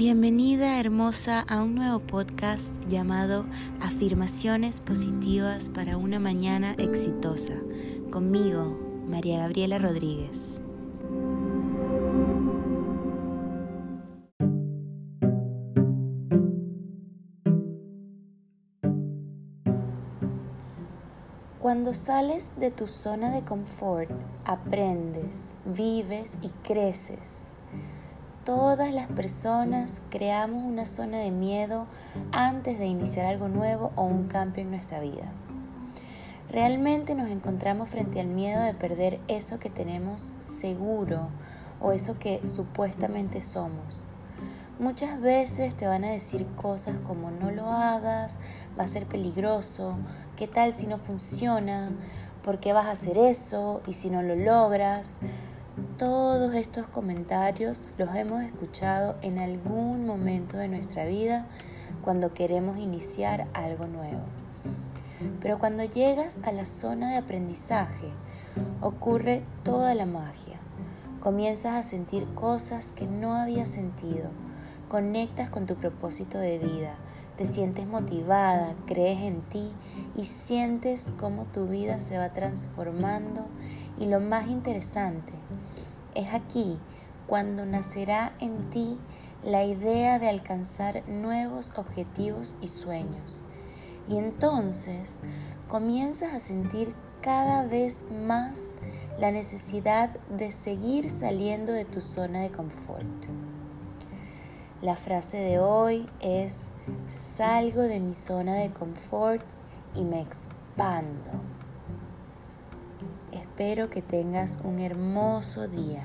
Bienvenida hermosa a un nuevo podcast llamado Afirmaciones Positivas para una Mañana Exitosa. Conmigo, María Gabriela Rodríguez. Cuando sales de tu zona de confort, aprendes, vives y creces Todas las personas creamos una zona de miedo antes de iniciar algo nuevo o un cambio en nuestra vida. Realmente nos encontramos frente al miedo de perder eso que tenemos seguro o eso que supuestamente somos. Muchas veces te van a decir cosas como no lo hagas, va a ser peligroso, qué tal si no funciona, por qué vas a hacer eso y si no lo logras. Todos estos comentarios los hemos escuchado en algún momento de nuestra vida cuando queremos iniciar algo nuevo. Pero cuando llegas a la zona de aprendizaje, ocurre toda la magia. Comienzas a sentir cosas que no habías sentido. Conectas con tu propósito de vida. Te sientes motivada, crees en ti y sientes cómo tu vida se va transformando. Y lo más interesante, es aquí cuando nacerá en ti la idea de alcanzar nuevos objetivos y sueños. Y entonces comienzas a sentir cada vez más la necesidad de seguir saliendo de tu zona de confort. La frase de hoy es, salgo de mi zona de confort y me expando. Espero que tengas un hermoso día.